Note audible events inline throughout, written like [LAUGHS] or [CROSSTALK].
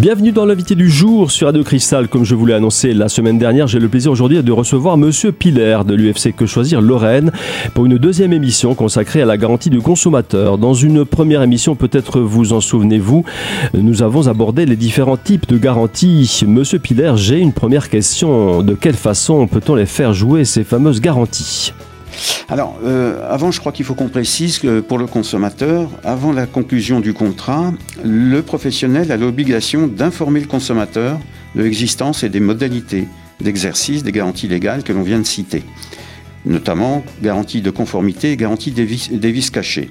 Bienvenue dans l'invité du jour sur Radio Cristal. Comme je vous l'ai annoncé la semaine dernière, j'ai le plaisir aujourd'hui de recevoir Monsieur Piller de l'UFC Que Choisir Lorraine pour une deuxième émission consacrée à la garantie du consommateur. Dans une première émission, peut-être vous en souvenez-vous, nous avons abordé les différents types de garanties. Monsieur Piller, j'ai une première question. De quelle façon peut-on les faire jouer ces fameuses garanties? Alors, euh, avant, je crois qu'il faut qu'on précise que pour le consommateur, avant la conclusion du contrat, le professionnel a l'obligation d'informer le consommateur de l'existence et des modalités d'exercice des garanties légales que l'on vient de citer, notamment garantie de conformité et garantie des vices, cachés.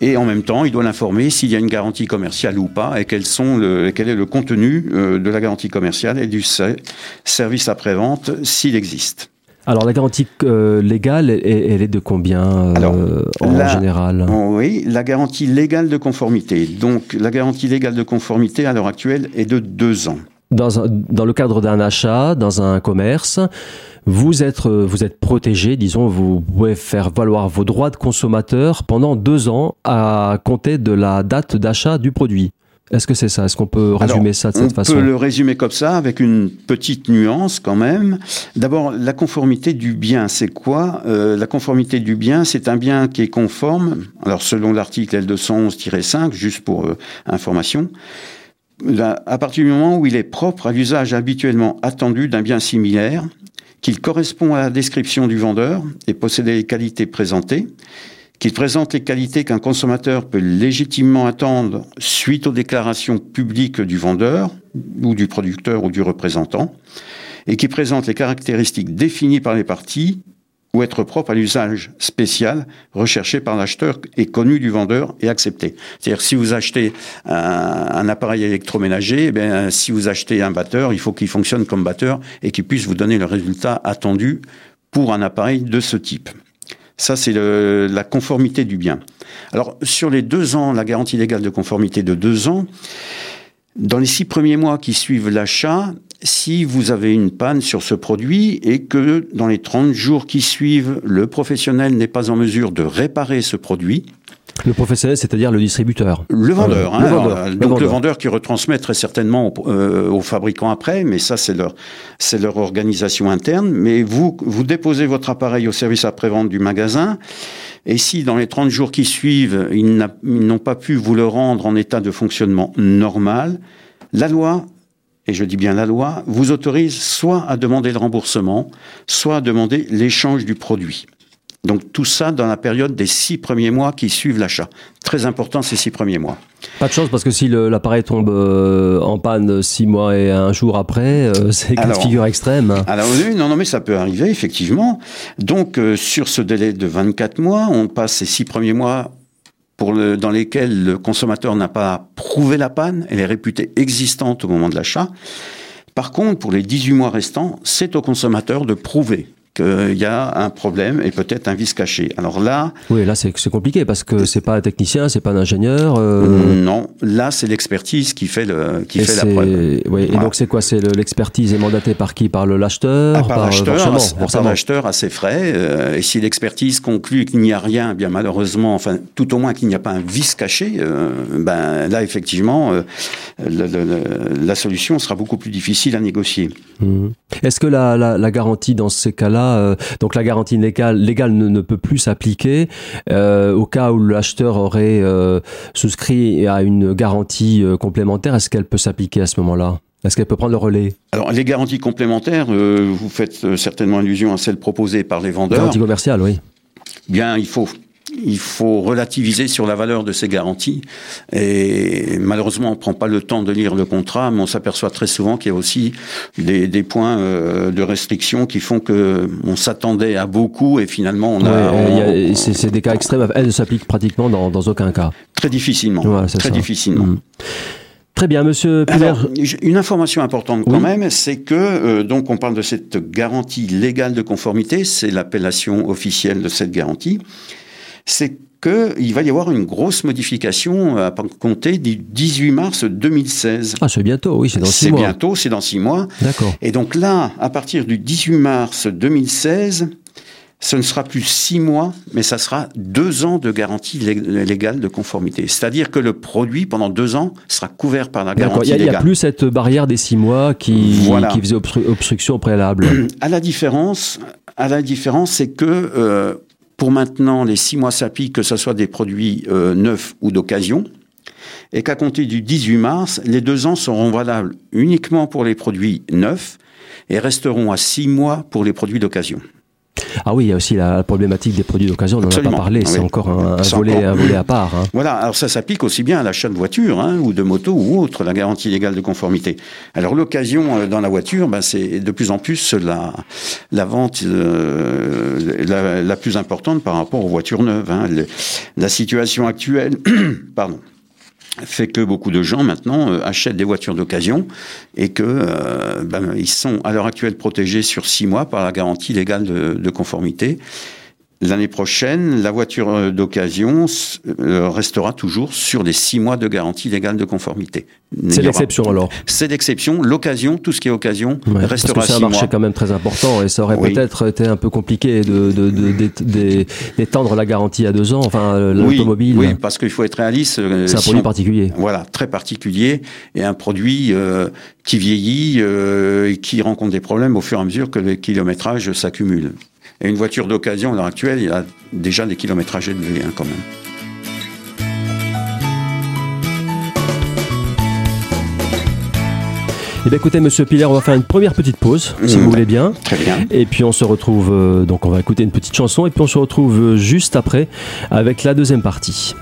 Et en même temps, il doit l'informer s'il y a une garantie commerciale ou pas et quel, est le contenu euh, de la garantie commerciale et du service après-vente s'il existe. Alors la garantie euh, légale, elle, est de combien euh, en général? Oui, la garantie légale de conformité. Donc la garantie légale de conformité à l'heure actuelle est de deux ans. Dans, dans le cadre d'un achat, dans un commerce, vous êtes, euh, vous êtes protégé, disons, vous pouvez faire valoir vos droits de consommateur pendant deux ans à compter de la date d'achat du produit. Est-ce que c'est ça? Est-ce qu'on peut résumer ça de cette façon? On peut le résumer comme ça, avec une petite nuance quand même. D'abord, la conformité du bien, c'est quoi? Euh, La conformité du bien, c'est un bien qui est conforme. Alors, selon l'article L211-5, juste pour euh, information, à partir du moment où il est propre à l'usage habituellement attendu d'un bien similaire, qu'il correspond à la description du vendeur et possède les qualités présentées, qu'il présente les qualités qu'un consommateur peut légitimement attendre suite aux déclarations publiques du vendeur ou du producteur ou du représentant, et qui présente les caractéristiques définies par les parties ou être propre à l'usage spécial recherché par l'acheteur et connu du vendeur et accepté. C'est-à-dire si vous achetez un, appareil électroménager, eh si vous achetez un batteur, il faut qu'il fonctionne comme batteur et qu'il puisse vous donner le résultat attendu pour un appareil de ce type. Ça, c'est la conformité du bien. Alors, sur les deux ans, la garantie légale de conformité de deux ans, dans les six premiers mois qui suivent l'achat, si vous avez une panne sur ce produit et que dans les 30 jours qui suivent, le professionnel n'est pas en mesure de réparer ce produit, le professionnel, c'est-à-dire le distributeur. Le vendeur. Hein, le vendeur. donc le vendeur qui retransmet très certainement euh, aux fabricants après, mais ça c'est leur c'est leur organisation interne. Mais vous vous déposez votre appareil au service après-vente du magasin. Et si dans les 30 jours qui suivent, ils n'ont pas pu vous le rendre en état de fonctionnement normal, la loi, et je dis bien la loi, vous autorise soit à demander le remboursement, soit à demander l'échange du produit. Donc tout ça dans la période des six premiers mois qui suivent l'achat. Très important ces six premiers mois. Pas de chance parce que si l'appareil tombe euh, en panne six mois et un jour après, euh, [LAUGHS] c'est une figure extrême. Alors oui, non, non, mais ça peut arriver effectivement. Donc euh, sur ce délai de 24 mois, on passe ces six premiers mois pour le, dans lesquels le consommateur n'a pas prouvé la panne, elle est réputée existante au moment de l'achat. Par contre, pour les 18 mois restants, c'est au consommateur de prouver qu'il y a un problème et peut-être un vice caché. Alors là, oui, là c'est compliqué parce que c'est pas un technicien, c'est pas un ingénieur. Euh, non, là c'est l'expertise qui fait le qui fait la preuve. Oui, et donc c'est quoi? C'est l'expertise est mandatée par qui? Par l'acheteur ah, Par l'acheteur, par l'acheteur à ses frais. Euh, et si l'expertise conclut qu'il n'y a rien, eh bien malheureusement, enfin tout au moins qu'il n'y a pas un vice caché, euh, ben là effectivement, la solution sera beaucoup plus difficile à négocier. Mmh. Est-ce que la, la garantie dans ces cas-là euh, donc la garantie légale, ne, peut plus s'appliquer euh, au cas où l'acheteur aurait euh, souscrit à une garantie complémentaire. Est-ce qu'elle peut s'appliquer à ce moment-là? Est-ce qu'elle peut prendre le relais? Alors, les garanties complémentaires, vous faites certainement allusion à celles proposées par les vendeurs. Garantie commerciale, oui. Bien, il faut il faut relativiser sur la valeur de ces garanties. Et malheureusement, on ne prend pas le temps de lire le contrat, mais on s'aperçoit très souvent qu'il y a aussi des, points euh, de restriction qui font que on s'attendait à beaucoup et finalement on a. c'est des cas extrêmes. Elles ne s'appliquent pratiquement dans, aucun cas. Très difficilement. très difficilement. Mm. Très bien, Monsieur Piller. une information importante quand même, c'est que euh, donc on parle de cette garantie légale de conformité, c'est l'appellation officielle de cette garantie c'est qu'il va y avoir une grosse modification à compter du 18 mars 2016. Ah, c'est bientôt, oui, c'est dans six mois. C'est bientôt, c'est dans six mois. D'accord. Et donc là, à partir du 18 mars 2016, ce ne sera plus six mois, mais ça sera deux ans de garantie légale de conformité. C'est-à-dire que le produit, pendant deux ans, sera couvert par la garantie légale. Il n'y a plus cette barrière des six mois qui, qui faisait obstruction au préalable. À la différence, à la différence, c'est que euh, pour maintenant, les six mois s'appliquent, que ce soit des produits euh, neufs ou d'occasion, et qu'à compter du 18 mars, les deux ans seront valables uniquement pour les produits neufs et resteront à six mois pour les produits d'occasion. Ah oui, il y a aussi la problématique des produits d'occasion, on n'en a pas parlé, c'est encore un, volet, à part. Hein. Voilà, alors ça s'applique aussi bien à l'achat de voiture hein, ou de moto ou autre, la garantie légale de conformité. Alors l'occasion euh, dans la voiture, ben, c'est de plus en plus la, la vente euh, la, plus importante par rapport aux voitures neuves. Hein. la situation actuelle, [CLEARS THROAT] pardon, fait que beaucoup de gens maintenant euh, achètent des voitures d'occasion et que euh, ben, ils sont à l'heure actuelle protégés sur six mois par la garantie légale de, de conformité L'année prochaine, la voiture euh, d'occasion euh, restera toujours sur les six mois de garantie légale de conformité. C'est l'exception alors C'est l'exception. L'occasion, tout ce qui est occasion, restera parce que c'est un marché quand même très important et ça aurait peut-être été un peu compliqué d'étendre de, la garantie à deux ans, enfin euh, l'automobile. Oui, parce qu'il faut être réaliste. C'est un produit particulier. Voilà, très particulier et un produit qui vieillit et qui rencontre des problèmes au fur et à mesure que le kilométrage s'accumule. Et une voiture d'occasion, à l'heure actuelle, il a déjà des kilométrages élevés hein, quand même. Eh bien, écoutez, Monsieur Piller, on va faire une première petite pause, si mmh. vous voulez bien. Très bien. Et puis on se retrouve, euh, donc on va écouter une petite chanson, et puis on se retrouve euh, juste après avec la deuxième partie.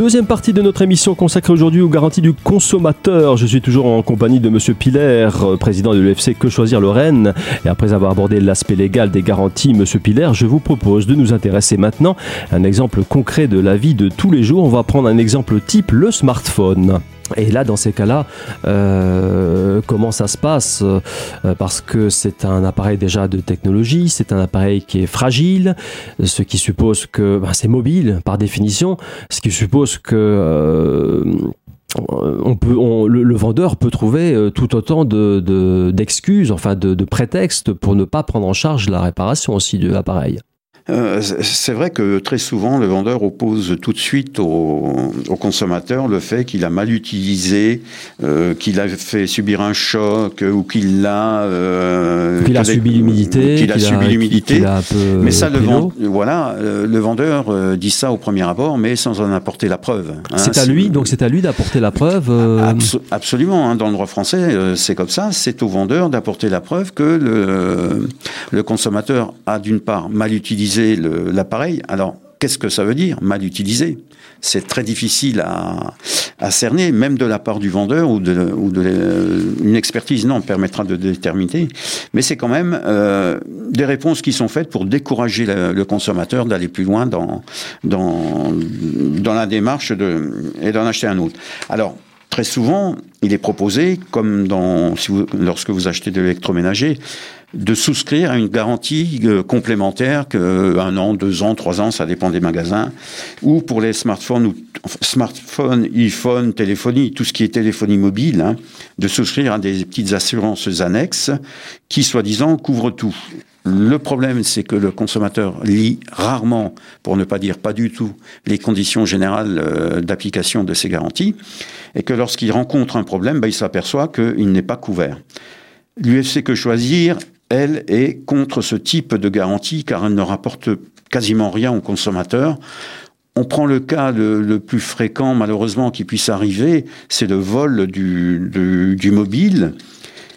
Deuxième partie de notre émission consacrée aujourd'hui aux garanties du consommateur. Je suis toujours en compagnie de Monsieur Piller, euh, président de l'UFC Que Choisir Lorraine. Et après avoir abordé l'aspect légal des garanties, Monsieur Piller, je vous propose de nous intéresser maintenant à un exemple concret de la vie de tous les jours. On va prendre un exemple type, le smartphone. Et là, dans ces cas-là, euh, comment ça se passe? Euh, Parce que c'est un appareil déjà de technologie, c'est un appareil qui est fragile, ce qui suppose que ben, c'est mobile par définition, ce qui suppose que euh, le, vendeur peut trouver tout autant d'excuses, de, enfin de, de prétextes pour ne pas prendre en charge la réparation aussi de l'appareil. Euh, c'est vrai que très souvent, le vendeur oppose tout de suite au, consommateur le fait qu'il a mal utilisé, euh, qu'il a fait subir un choc ou qu'il l'a... Euh, qu'il a subi l'humidité. Qu'il a subi l'humidité. Mais ça, le, voilà, le vendeur dit ça au premier abord, mais sans en apporter la preuve. Hein. c'est à lui, donc c'est à lui d'apporter la preuve Absolument, hein. dans le droit français, c'est comme ça. C'est au vendeur d'apporter la preuve que le, le consommateur a d'une part mal utilisé l'appareil. Alors, qu'est-ce que ça veut dire Mal utilisé. C'est très difficile à, cerner, même de la part du vendeur ou de, ou une expertise, non, permettra de déterminer. Mais c'est quand même euh, des réponses qui sont faites pour décourager le, consommateur d'aller plus loin dans, dans, la démarche et d'en acheter un autre. Alors, très souvent, il est proposé, comme dans, lorsque vous achetez de l'électroménager, de souscrire à une garantie euh, complémentaire que euh, un an, deux ans, trois ans, ça dépend des magasins, ou pour les smartphones, ou smartphones, iPhone, téléphonie, tout ce qui est téléphonie mobile, hein, de souscrire à des petites assurances annexes qui, soi-disant, couvrent tout. Le problème, c'est que le consommateur lit rarement, pour ne pas dire pas du tout, les conditions générales euh, d'application de ces garanties, et que lorsqu'il rencontre un problème, bah, il s'aperçoit qu'il n'est pas couvert. L'UFC Que Choisir elle, est contre ce type de garantie car elle ne rapporte quasiment rien aux consommateurs. On prend le cas le, plus fréquent, malheureusement, qui puisse arriver, c'est le vol du mobile.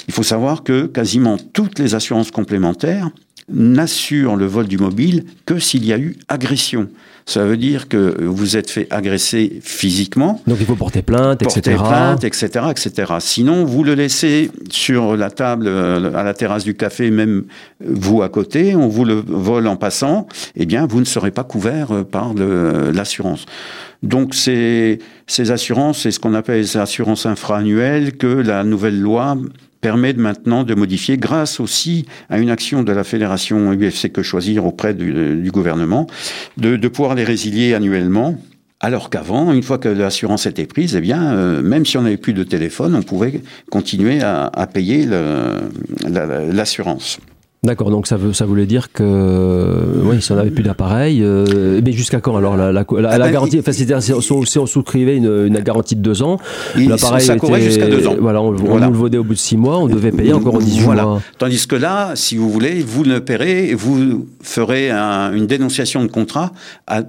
Il faut savoir que quasiment toutes les assurances complémentaires n'assurent le vol du mobile que s'il y a eu agression. Ça veut dire que vous êtes fait agresser physiquement. Donc il faut porter plainte, etc. Porter plainte, etc., etc. Sinon, vous le laissez sur la table, euh, à la terrasse du café, même vous à côté, on vous le vole en passant, eh bien, vous ne serez pas couvert euh, par l'assurance. Donc ces, ces assurances, c'est ce qu'on appelle les assurances infra-annuelles que la nouvelle loi permet maintenant de modifier, grâce aussi à une action de la fédération UFC Que Choisir auprès du, gouvernement, de, pouvoir les résilier annuellement. Alors qu'avant, une fois que l'assurance était prise, eh bien, euh, même si on n'avait plus de téléphone, on pouvait continuer à, payer l'assurance. D'accord, donc ça, veut, ça voulait dire que oui, si on n'avait plus d'appareil, euh, mais jusqu'à quand alors la, la, la, ah ben, garantie enfin, si, on, si on souscrivait une, une, garantie de deux ans, l'appareil ça courait jusqu'à deux ans. Voilà, on, nous le vaudait au bout de six mois, on devait payer encore en 18 voilà. mois. Tandis que là, si vous voulez, vous ne paierez, vous ferez une dénonciation de contrat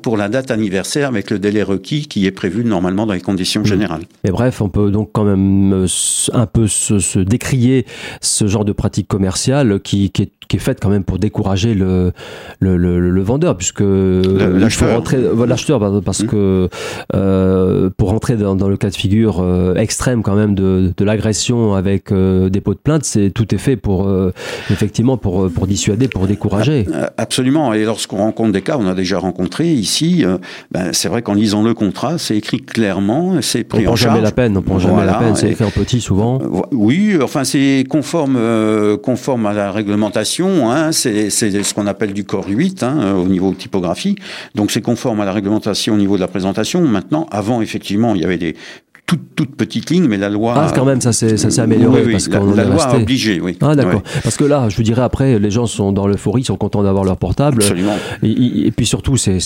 pour la date anniversaire avec le délai requis qui est prévu normalement dans les conditions mmh. générales. Mais bref, on peut donc quand même euh, un peu se, se décrier ce genre de pratique commerciale qui, qui est qui est faite quand même pour décourager le, le, le, vendeur, puisque l'acheteur, l'acheteur parce mmh. que euh, pour rentrer dans, dans, le cas de figure euh, extrême quand même de, de l'agression avec euh, pots de plainte, c'est tout est fait pour euh, effectivement pour pour dissuader, pour décourager. Absolument. Et lorsqu'on rencontre des cas, on a déjà rencontré ici, ben, c'est vrai qu'en lisant le contrat, c'est écrit clairement, c'est pris on en prend jamais la peine, on prend jamais la peine, c'est écrit en petit souvent. Oui, enfin c'est conforme conforme à la réglementation Hein, c'est ce qu'on appelle du corps 8 hein, au niveau typographie. Donc c'est conforme à la réglementation au niveau de la présentation. Maintenant, avant, effectivement, il y avait des toute, toute petite ligne, mais la loi. Ah, quand même, ça s'est amélioré. Oui, parce la, la loi a obligé, oui. Ah, d'accord. Parce que là, je vous dirais, après, les gens sont dans l'euphorie, ils sont contents d'avoir leur portable. Absolument. Et, puis surtout, c'est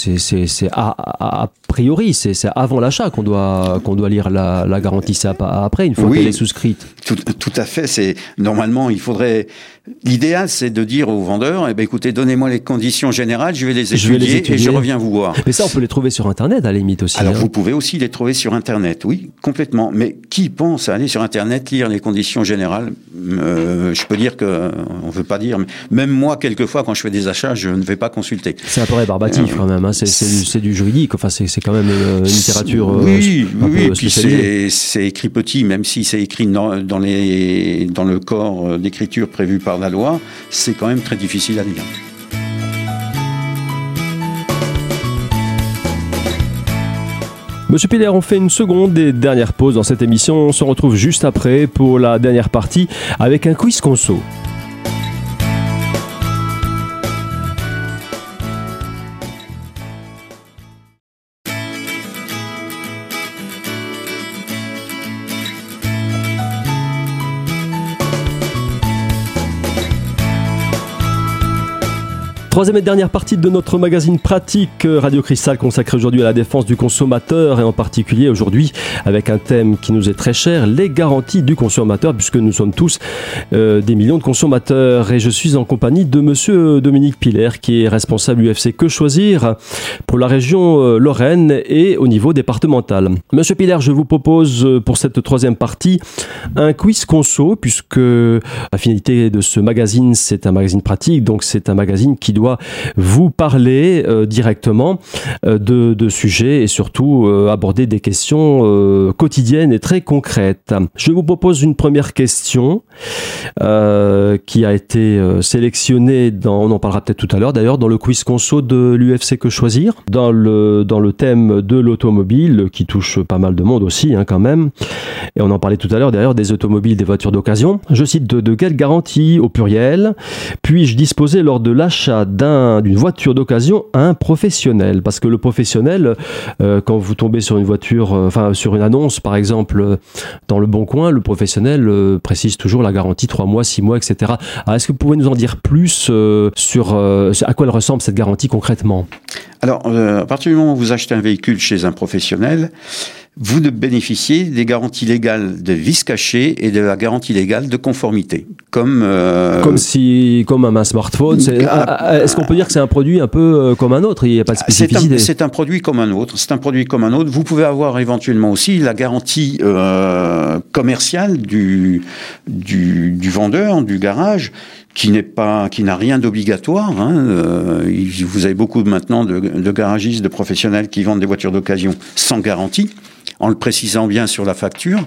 a, a, priori, c'est avant l'achat qu'on doit, qu'on doit lire la, la garantie. C'est après, une fois qu'elle est souscrite. Tout, tout à fait. C'est Normalement, il faudrait. L'idéal, c'est de dire au vendeur, eh ben, écoutez, donnez-moi les conditions générales, je vais les étudier, et je reviens vous voir. Mais ça, on peut les trouver sur Internet, à la limite aussi. Alors, hein. vous pouvez aussi les trouver sur Internet, oui complètement. Mais qui pense à aller sur Internet lire les conditions générales? Euh, Je peux dire que, euh, on veut pas dire, mais même moi, quelquefois, quand je fais des achats, je ne vais pas consulter. C'est un peu rébarbatif euh, quand même. Hein. C'est du, juridique. Enfin, c'est quand même une littérature. oui, oui. Et puis c'est écrit petit, même si c'est écrit dans, dans le corps d'écriture prévu par la loi, c'est quand même très difficile à lire. Monsieur Piller, on fait une seconde et dernière pause dans cette émission. On se retrouve juste après pour la dernière partie avec un quiz conso. Troisième et dernière partie de notre magazine pratique euh, Radio Cristal consacré aujourd'hui à la défense du consommateur et en particulier aujourd'hui avec un thème qui nous est très cher, les garanties du consommateur puisque nous sommes tous euh, des millions de consommateurs et je suis en compagnie de monsieur Dominique Piller qui est responsable UFC Que Choisir pour la région euh, Lorraine et au niveau départemental. Monsieur Piller, je vous propose pour cette troisième partie un quiz conso puisque la finalité de ce magazine c'est un magazine pratique donc c'est un magazine qui doit vous parler euh, directement euh, de, sujets et surtout euh, aborder des questions quotidiennes et très concrètes. Je vous propose une première question qui a été sélectionnée dans, on en parlera peut-être tout à l'heure d'ailleurs, dans le quiz conso de l'UFC Que Choisir, dans le, dans le thème de l'automobile qui touche pas mal de monde aussi hein, quand même. Et on en parlait tout à l'heure d'ailleurs des automobiles, des voitures d'occasion. Je cite de, de quelle garantie au pluriel puis-je disposer lors de l'achat d'une voiture d'occasion à un professionnel Parce que le professionnel, euh, quand vous tombez sur une voiture, euh, enfin sur une annonce par exemple euh, dans le Bon Coin, le professionnel précise toujours la garantie 3 mois, 6 mois, etc. Est-ce que vous pouvez nous en dire plus sur à quoi elle ressemble cette garantie concrètement? Alors, à partir du moment où vous achetez un véhicule chez un professionnel, vous ne bénéficiez des garanties légales de vis caché et de la garantie légale de conformité. Comme, euh, comme, si, comme un smartphone. Ah, ah, est-ce qu'on peut dire que c'est un produit un peu euh, comme un autre? Il n'y a pas de spécificité C'est un, produit comme un autre. C'est un produit comme un autre. Vous pouvez avoir éventuellement aussi la garantie euh, commerciale du, du, du vendeur, du garage qui n'est pas, qui n'a rien d'obligatoire. Hein. vous avez beaucoup maintenant de, de, garagistes, de professionnels qui vendent des voitures d'occasion sans garantie en le précisant bien sur la facture.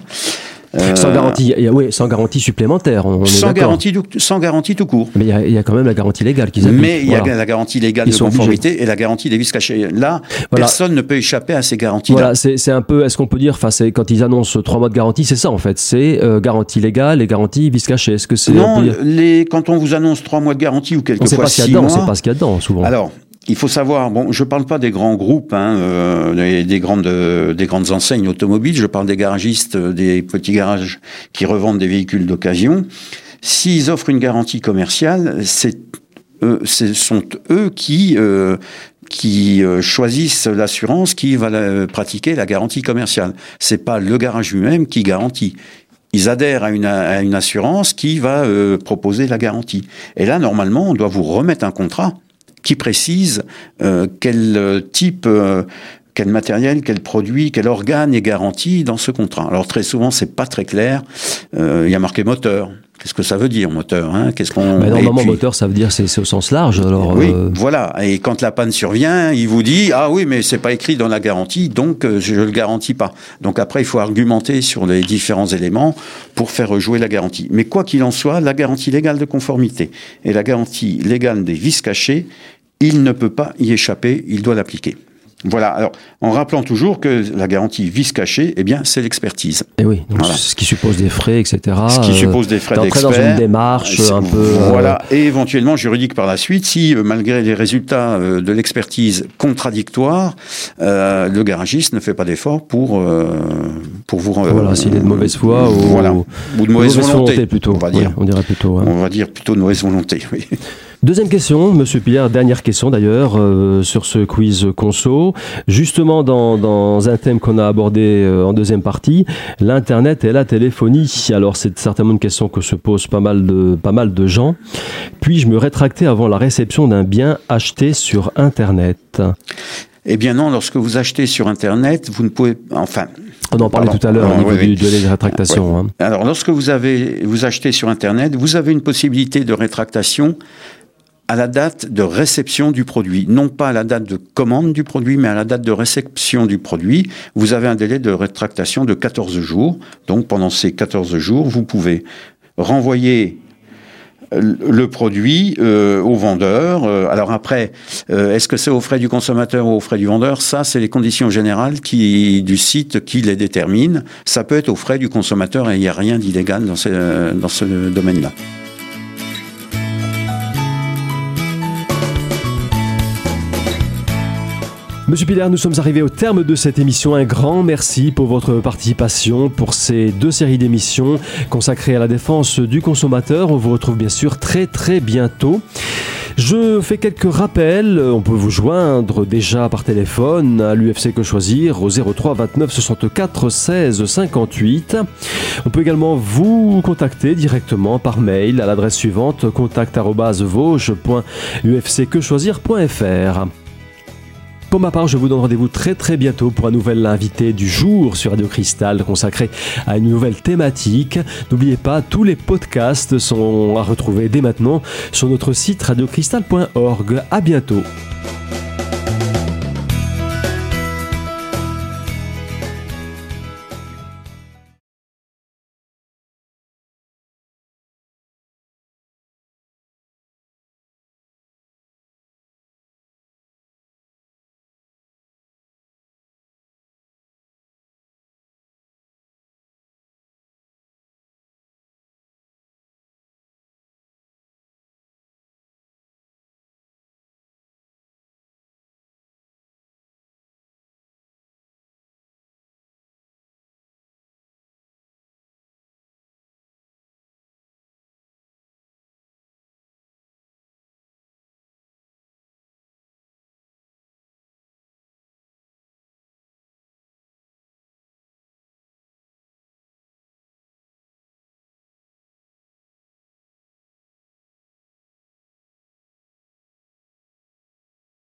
sans garantie, oui, sans garantie supplémentaire. sans garantie, sans garantie tout court. Mais il y, a quand même la garantie légale qu'ils appliquent. Mais il y a la garantie légale de conformité et la garantie des vis cachés. Là, personne ne peut échapper à ces garanties. Voilà, c'est un peu, est-ce qu'on peut dire, enfin, quand ils annoncent trois mois de garantie, c'est ça en fait, c'est garantie légale et garantie vis cachée. Est-ce que c'est non, les, quand on vous annonce trois mois de garantie ou quelquefois six mois, on ne sait pas ce qu'il y a dedans souvent. Alors, il faut savoir, bon, je parle pas des grands groupes, hein, euh, des, grandes, des grandes enseignes automobiles, je parle des garagistes, euh, des petits garages qui revendent des véhicules d'occasion. S'ils offrent une garantie commerciale, c'est ce sont eux qui euh, qui choisissent l'assurance qui va pratiquer la garantie commerciale. C'est pas le garage lui-même qui garantit ils adhèrent à une, à une, assurance qui va proposer la garantie. Et là, normalement, on doit vous remettre un contrat qui précise euh, quel euh, type euh, quel matériel, quel produit, quel organe est garanti dans ce contrat. Alors très souvent, c'est pas très clair. Il y a marqué moteur. Qu'est-ce que ça veut dire moteur hein? Qu'est-ce qu'on Mais normalement moteur ça veut dire c'est au sens large alors Oui, voilà et quand la panne survient, il vous dit ah oui mais c'est pas écrit dans la garantie donc je le garantis pas. Donc après il faut argumenter sur les différents éléments pour faire rejouer la garantie. Mais quoi qu'il en soit, la garantie légale de conformité et la garantie légale des vis cachées il ne peut pas y échapper, il doit l'appliquer. Voilà. Alors, en rappelant toujours que la garantie vice cachée, eh bien, c'est l'expertise. Et eh oui. Ce qui suppose des frais, etc. Ce qui suppose des frais d'expert. dans une démarche un peu. Euh, voilà. Et éventuellement juridique par la suite, si euh, malgré les résultats euh, de l'expertise contradictoire, le garagiste ne fait pas d'effort pour pour vous. voilà. S'il est de mauvaise foi ou, voilà. ou de mauvaise, volonté, plutôt. On va dire. on dirait plutôt. On va dire plutôt de mauvaise volonté. Oui. [LAUGHS] Deuxième question, Monsieur Pierre, dernière question d'ailleurs euh, sur ce quiz conso. Justement dans, un thème qu'on a abordé euh, en deuxième partie, l'internet et la téléphonie. Alors c'est certainement une question que se posent pas mal de pas mal de gens. Puis-je me rétracter avant la réception d'un bien acheté sur internet? Eh bien non, lorsque vous achetez sur Internet, vous ne pouvez... Enfin... On en parlait tout à l'heure au niveau du délai de rétractation. Hein. Alors lorsque vous, avez, vous achetez sur Internet, vous avez une possibilité de rétractation à la date de réception du produit, non pas à la date de commande du produit, mais à la date de réception du produit. Vous avez un délai de rétractation de 14 jours. Donc pendant ces 14 jours, vous pouvez renvoyer euh, le produit euh, au vendeur. Euh, alors après, est-ce que c'est aux frais du consommateur ou aux frais du vendeur? Ça, c'est les conditions générales du site qui les déterminent. Ça peut être aux frais du consommateur et il n'y a rien d'illégal dans ce, dans ce domaine-là. Monsieur Pilar, nous sommes arrivés au terme de cette émission. Un grand merci pour votre participation pour ces deux séries d'émissions consacrées à la défense du consommateur. On vous retrouve bien sûr très très bientôt. Je fais quelques rappels. On peut vous joindre déjà par téléphone à l'UFC Que Choisir au 03 29 64 16 58. On peut également vous contacter directement par mail à l'adresse suivante contact.vosges.ufcquechoisir.fr. Pour ma part, je vous donne rendez-vous très très bientôt pour un nouvel invité du jour sur Radio Cristal consacré à une nouvelle thématique. N'oubliez pas, tous les podcasts sont à retrouver dès maintenant sur notre site radiocristal.org. À bientôt.